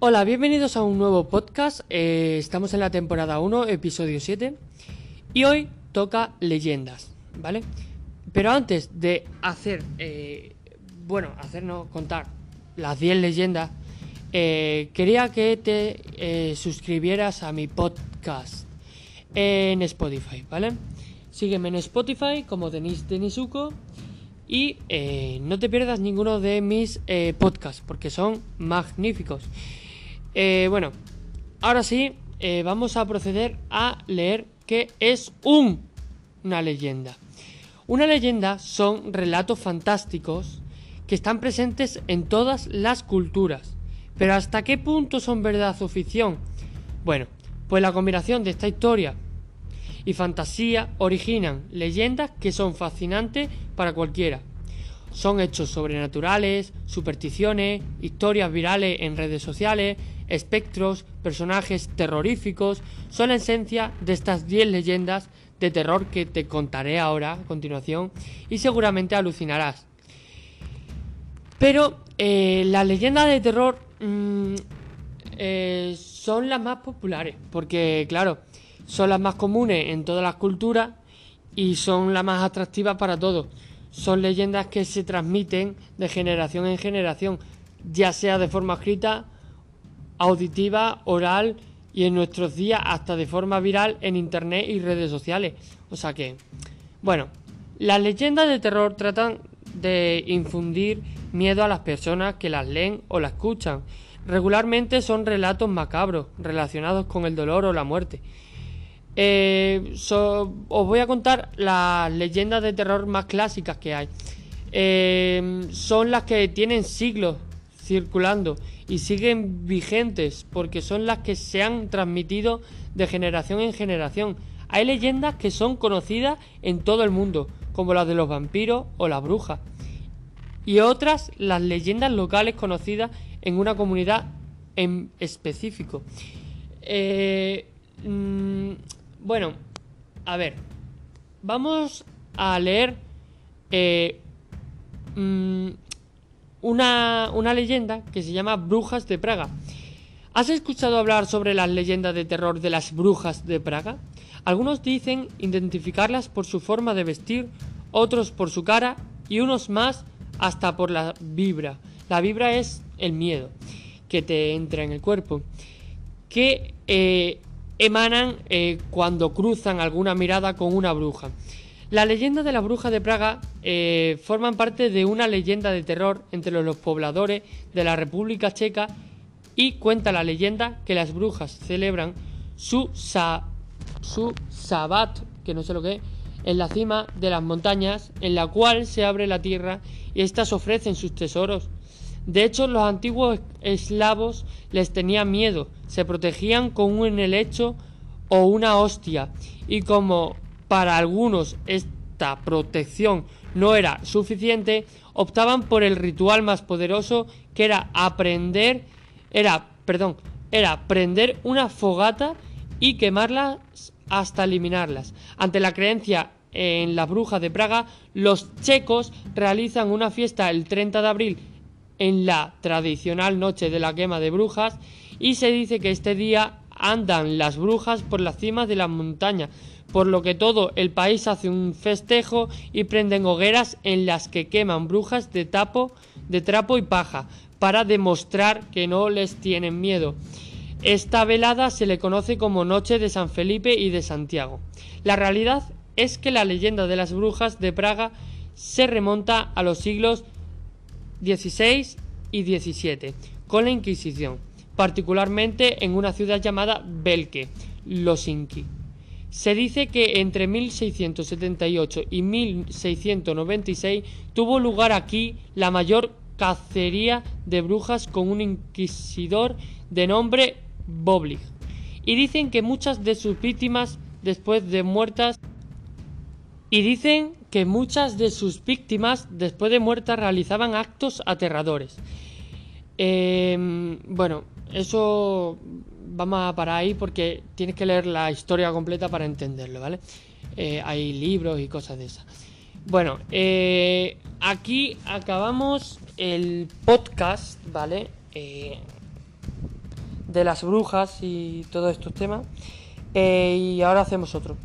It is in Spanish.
Hola, bienvenidos a un nuevo podcast. Eh, estamos en la temporada 1, episodio 7. Y hoy toca leyendas, ¿vale? Pero antes de hacer, eh, bueno, hacernos contar las 10 leyendas, eh, quería que te suscribieras a mi podcast en Spotify, ¿vale? Sígueme en Spotify como Denis Denisuko y no te pierdas ninguno de mis podcasts porque son magníficos. Eh, bueno, ahora sí, eh, vamos a proceder a leer qué es un, una leyenda. Una leyenda son relatos fantásticos que están presentes en todas las culturas. Pero ¿hasta qué punto son verdad o ficción? Bueno, pues la combinación de esta historia y fantasía originan leyendas que son fascinantes para cualquiera. Son hechos sobrenaturales, supersticiones, historias virales en redes sociales, espectros, personajes terroríficos. Son la esencia de estas 10 leyendas de terror que te contaré ahora a continuación y seguramente alucinarás. Pero eh, las leyendas de terror mm, eh, son las más populares, porque claro, son las más comunes en todas las culturas y son las más atractivas para todos. Son leyendas que se transmiten de generación en generación, ya sea de forma escrita, auditiva, oral y en nuestros días hasta de forma viral en internet y redes sociales. O sea que, bueno, las leyendas de terror tratan de infundir miedo a las personas que las leen o las escuchan. Regularmente son relatos macabros relacionados con el dolor o la muerte. Eh, os voy a contar las leyendas de terror más clásicas que hay. Eh, son las que tienen siglos circulando y siguen vigentes porque son las que se han transmitido de generación en generación. Hay leyendas que son conocidas en todo el mundo, como las de los vampiros o las brujas. Y otras, las leyendas locales conocidas en una comunidad en específico. Eh, mm, bueno, a ver, vamos a leer eh, mm, una, una leyenda que se llama Brujas de Praga. ¿Has escuchado hablar sobre las leyendas de terror de las brujas de Praga? Algunos dicen identificarlas por su forma de vestir, otros por su cara y unos más hasta por la vibra. La vibra es el miedo que te entra en el cuerpo, que eh, emanan eh, cuando cruzan alguna mirada con una bruja. La leyenda de la bruja de Praga eh, forman parte de una leyenda de terror entre los, pobladores de la República Checa y cuenta la leyenda que las brujas celebran su, sa- su sabbat, que no sé lo que es, en la cima de las montañas, en la cual se abre la tierra y éstas ofrecen sus tesoros. De hecho, los antiguos eslavos les tenían miedo, se protegían con un helecho o una hostia, y como para algunos esta protección no era suficiente, optaban por el ritual más poderoso que era aprender, era, perdón, era prender una fogata y quemarlas hasta eliminarlas. Ante la creencia en las brujas de Praga, los checos realizan una fiesta el 30 de abril en la tradicional noche de la quema de brujas y se dice que este día andan las brujas por las cimas de las montañas, por lo que todo el país hace un festejo y prenden hogueras en las que queman brujas de tapo, de trapo y paja, para demostrar que no les tienen miedo. Esta velada se le conoce como Noche de San Felipe y de Santiago. La realidad es que la leyenda de las brujas de Praga se remonta a los siglos XVI y XVII, con la Inquisición, particularmente en una ciudad llamada Belke, Losinki. Se dice que entre 1678 y 1696 tuvo lugar aquí la mayor cacería de brujas con un inquisidor de nombre Boblig. Y dicen que muchas de sus víctimas después de muertas y dicen que muchas de sus víctimas después de muertas realizaban actos aterradores. Eh, bueno, eso vamos a parar ahí porque tienes que leer la historia completa para entenderlo, ¿vale? Eh, hay libros y cosas de esas. Bueno, eh, aquí acabamos el podcast, ¿vale? Eh, de las brujas y todos estos temas. Y ahora hacemos otro.